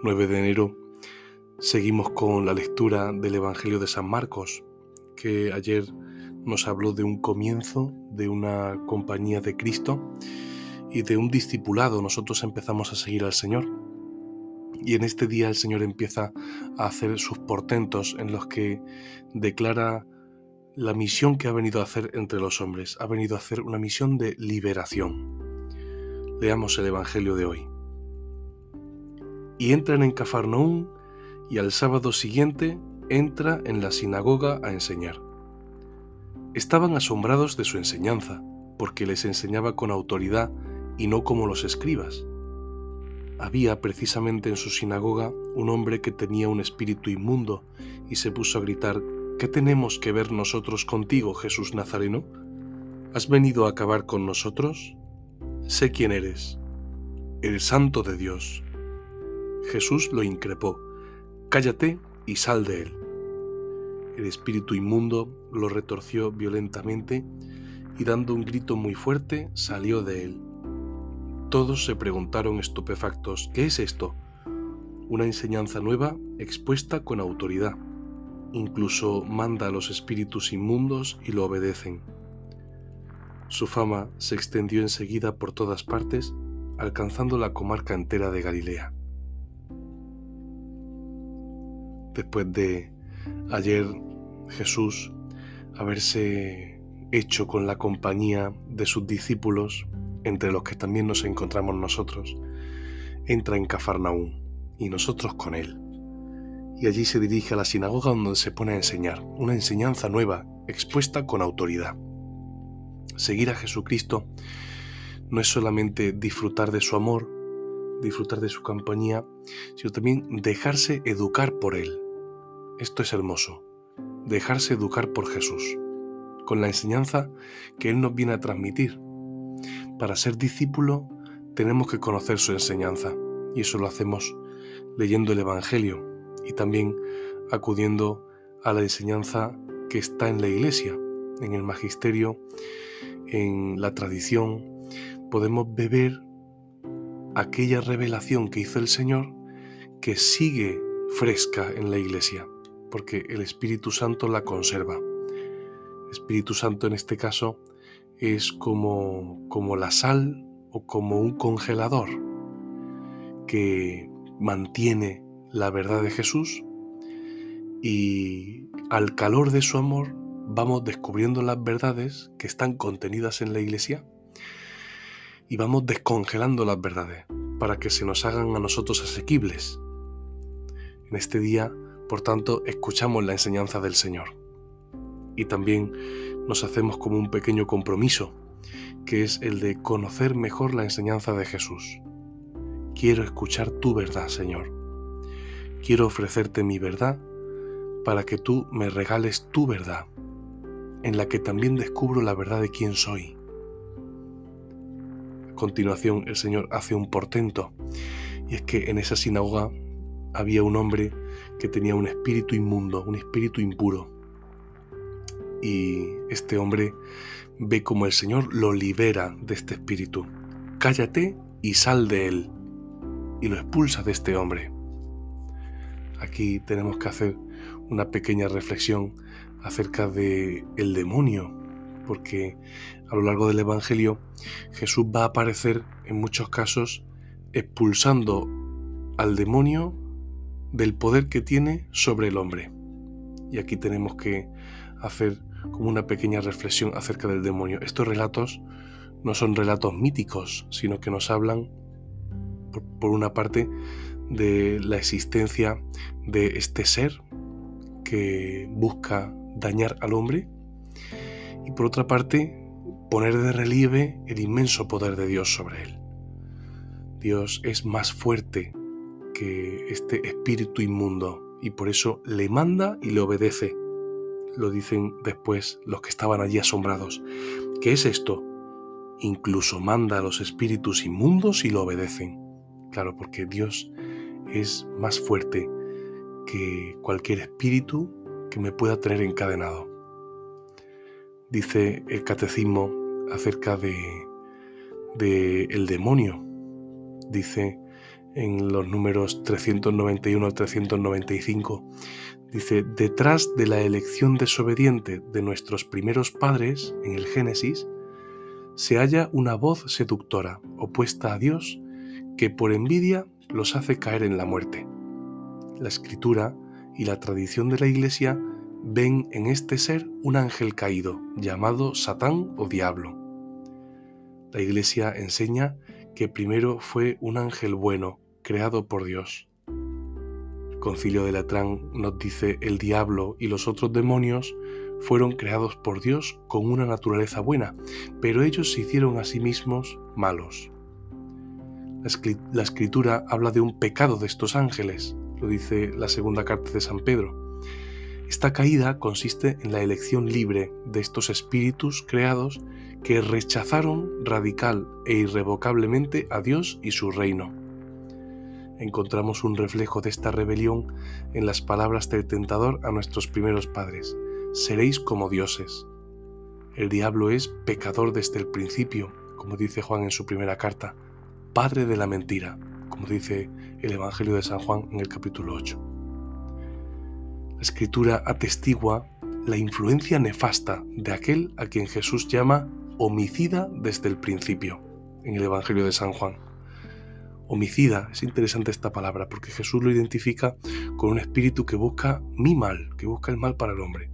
9 de enero seguimos con la lectura del Evangelio de San Marcos, que ayer nos habló de un comienzo, de una compañía de Cristo y de un discipulado. Nosotros empezamos a seguir al Señor. Y en este día el Señor empieza a hacer sus portentos en los que declara la misión que ha venido a hacer entre los hombres. Ha venido a hacer una misión de liberación. Leamos el Evangelio de hoy y entran en Cafarnaún y al sábado siguiente entra en la sinagoga a enseñar. Estaban asombrados de su enseñanza, porque les enseñaba con autoridad y no como los escribas. Había precisamente en su sinagoga un hombre que tenía un espíritu inmundo y se puso a gritar, ¿qué tenemos que ver nosotros contigo, Jesús Nazareno? ¿Has venido a acabar con nosotros? Sé quién eres, el santo de Dios. Jesús lo increpó, Cállate y sal de él. El espíritu inmundo lo retorció violentamente y dando un grito muy fuerte salió de él. Todos se preguntaron estupefactos, ¿qué es esto? Una enseñanza nueva expuesta con autoridad. Incluso manda a los espíritus inmundos y lo obedecen. Su fama se extendió enseguida por todas partes, alcanzando la comarca entera de Galilea. Después de ayer Jesús haberse hecho con la compañía de sus discípulos, entre los que también nos encontramos nosotros, entra en Cafarnaún y nosotros con él. Y allí se dirige a la sinagoga donde se pone a enseñar, una enseñanza nueva, expuesta con autoridad. Seguir a Jesucristo no es solamente disfrutar de su amor, disfrutar de su compañía, sino también dejarse educar por él, esto es hermoso, dejarse educar por Jesús, con la enseñanza que Él nos viene a transmitir. Para ser discípulo tenemos que conocer su enseñanza y eso lo hacemos leyendo el Evangelio y también acudiendo a la enseñanza que está en la iglesia, en el magisterio, en la tradición. Podemos beber aquella revelación que hizo el Señor que sigue fresca en la iglesia porque el Espíritu Santo la conserva. Espíritu Santo en este caso es como, como la sal o como un congelador que mantiene la verdad de Jesús y al calor de su amor vamos descubriendo las verdades que están contenidas en la iglesia y vamos descongelando las verdades para que se nos hagan a nosotros asequibles. En este día por tanto, escuchamos la enseñanza del Señor. Y también nos hacemos como un pequeño compromiso, que es el de conocer mejor la enseñanza de Jesús. Quiero escuchar tu verdad, Señor. Quiero ofrecerte mi verdad para que tú me regales tu verdad, en la que también descubro la verdad de quién soy. A continuación, el Señor hace un portento, y es que en esa sinagoga había un hombre que tenía un espíritu inmundo, un espíritu impuro. Y este hombre ve como el Señor lo libera de este espíritu. Cállate y sal de él. Y lo expulsa de este hombre. Aquí tenemos que hacer una pequeña reflexión acerca de el demonio, porque a lo largo del evangelio Jesús va a aparecer en muchos casos expulsando al demonio del poder que tiene sobre el hombre. Y aquí tenemos que hacer como una pequeña reflexión acerca del demonio. Estos relatos no son relatos míticos, sino que nos hablan, por, una parte, de la existencia de este ser que busca dañar al hombre y por otra parte poner de relieve el inmenso poder de Dios sobre él. Dios es más fuerte que este espíritu inmundo y por eso le manda y le obedece. Lo dicen después los que estaban allí asombrados. ¿Qué es esto? Incluso manda a los espíritus inmundos y lo obedecen. Claro, porque Dios es más fuerte que cualquier espíritu que me pueda tener encadenado. Dice el catecismo acerca de, de el demonio. Dice en los números 391 al 395, dice, detrás de la elección desobediente de nuestros primeros padres, en el Génesis, se halla una voz seductora, opuesta a Dios, que por envidia los hace caer en la muerte. La escritura y la tradición de la Iglesia ven en este ser un ángel caído, llamado Satán o Diablo. La Iglesia enseña que primero fue un ángel bueno, creado por Dios. El concilio de Latrán nos dice el diablo y los otros demonios fueron creados por Dios con una naturaleza buena, pero ellos se hicieron a sí mismos malos. La escritura habla de un pecado de estos ángeles, lo dice la segunda carta de San Pedro. Esta caída consiste en la elección libre de estos espíritus creados que rechazaron radical e irrevocablemente a Dios y su reino. Encontramos un reflejo de esta rebelión en las palabras del tentador a nuestros primeros padres. Seréis como dioses. El diablo es pecador desde el principio, como dice Juan en su primera carta, padre de la mentira, como dice el Evangelio de San Juan en el capítulo 8. La escritura atestigua la influencia nefasta de aquel a quien Jesús llama homicida desde el principio, en el Evangelio de San Juan. Homicida, es interesante esta palabra porque Jesús lo identifica con un espíritu que busca mi mal, que busca el mal para el hombre.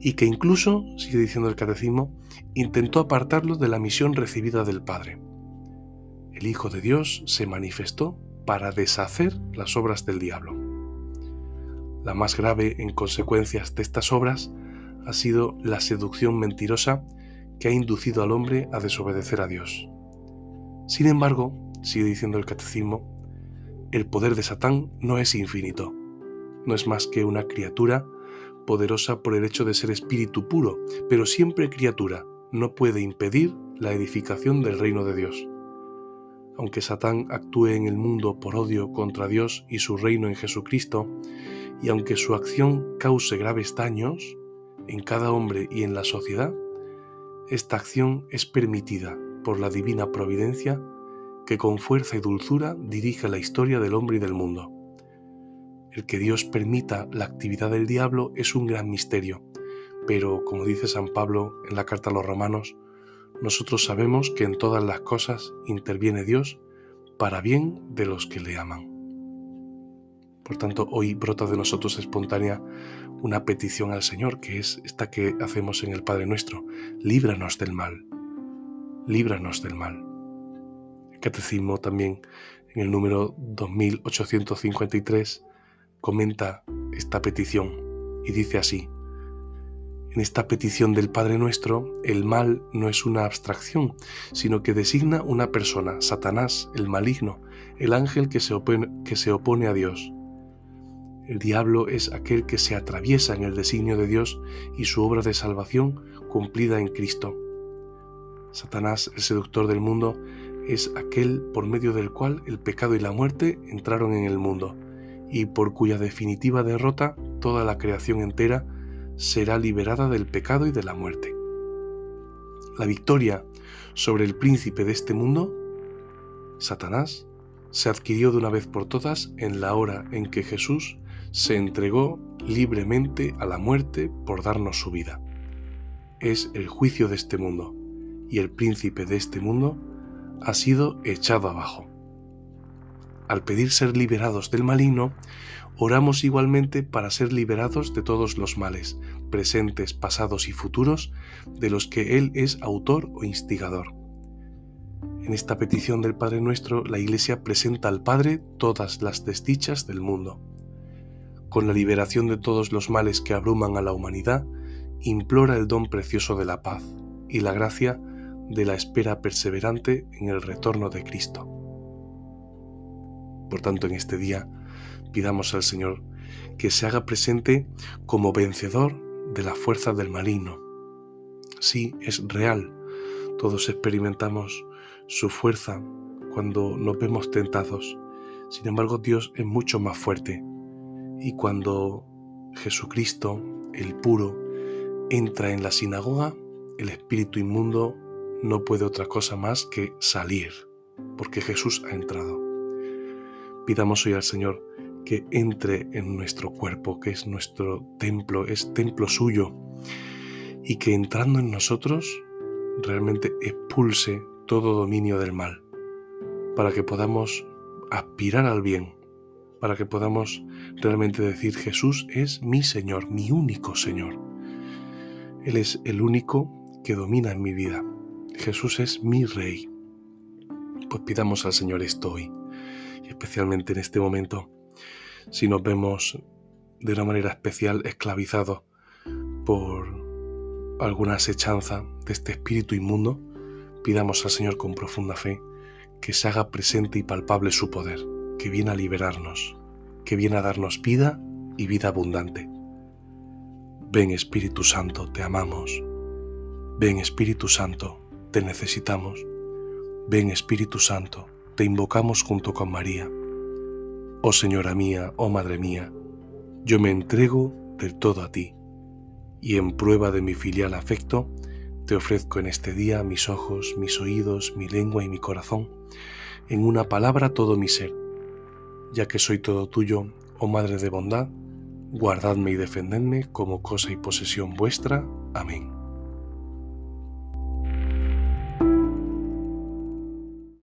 Y que incluso, sigue diciendo el catecismo, intentó apartarlo de la misión recibida del Padre el Hijo de Dios se manifestó para deshacer las obras del diablo. La más grave en consecuencias de estas obras ha sido la seducción mentirosa que ha inducido al hombre a desobedecer a Dios. Sin embargo, sigue diciendo el catecismo, el poder de Satán no es infinito, no es más que una criatura poderosa por el hecho de ser espíritu puro, pero siempre criatura. No puede impedir la edificación del reino de Dios. Aunque Satán actúe en el mundo por odio contra Dios y su reino en Jesucristo, y aunque su acción cause graves daños en cada hombre y en la sociedad, esta acción es permitida por la divina providencia que con fuerza y dulzura dirige la historia del hombre y del mundo. El que Dios permita la actividad del diablo es un gran misterio, pero como dice San Pablo en la carta a los romanos, nosotros sabemos que en todas las cosas interviene Dios para bien de los que le aman. Por tanto, hoy brota de nosotros espontánea una petición al Señor, que es esta que hacemos en el Padre nuestro. Líbranos del mal. Líbranos del mal. El Catecismo también, en el número 2853, comenta esta petición y dice así. En esta petición del Padre nuestro, el mal no es una abstracción, sino que designa una persona, Satanás, el maligno, el ángel que se, opone, que se opone a Dios. El diablo es aquel que se atraviesa en el designio de Dios y su obra de salvación cumplida en Cristo. Satanás, el seductor del mundo, es aquel por medio del cual el pecado y la muerte entraron en el mundo, y por cuya definitiva derrota toda la creación entera será liberada del pecado y de la muerte. La victoria sobre el príncipe de este mundo, Satanás, se adquirió de una vez por todas en la hora en que Jesús se entregó libremente a la muerte por darnos su vida. Es el juicio de este mundo, y el príncipe de este mundo ha sido echado abajo. Al pedir ser liberados del maligno, oramos igualmente para ser liberados de todos los males, presentes, pasados y futuros, de los que Él es autor o instigador. En esta petición del Padre nuestro, la Iglesia presenta al Padre todas las desdichas del mundo. Con la liberación de todos los males que abruman a la humanidad, implora el don precioso de la paz y la gracia de la espera perseverante en el retorno de Cristo. Por tanto, en este día pidamos al Señor que se haga presente como vencedor de las fuerzas del maligno. Sí, es real. Todos experimentamos su fuerza cuando nos vemos tentados. Sin embargo, Dios es mucho más fuerte. Y cuando Jesucristo, el puro, entra en la sinagoga, el espíritu inmundo no puede otra cosa más que salir, porque Jesús ha entrado. Pidamos hoy al Señor que entre en nuestro cuerpo, que es nuestro templo, es templo suyo, y que entrando en nosotros realmente expulse todo dominio del mal, para que podamos aspirar al bien, para que podamos realmente decir Jesús es mi Señor, mi único Señor. Él es el único que domina en mi vida. Jesús es mi Rey. Pues pidamos al Señor esto hoy, y especialmente en este momento, si nos vemos de una manera especial esclavizados por alguna asechanza de este espíritu inmundo, pidamos al Señor con profunda fe que se haga presente y palpable su poder, que viene a liberarnos, que viene a darnos vida y vida abundante. Ven Espíritu Santo, te amamos. Ven Espíritu Santo, te necesitamos. Ven Espíritu Santo, te invocamos junto con María. Oh Señora mía, oh Madre mía, yo me entrego del todo a ti, y en prueba de mi filial afecto, te ofrezco en este día mis ojos, mis oídos, mi lengua y mi corazón, en una palabra todo mi ser, ya que soy todo tuyo, oh Madre de bondad, guardadme y defendedme como cosa y posesión vuestra. Amén.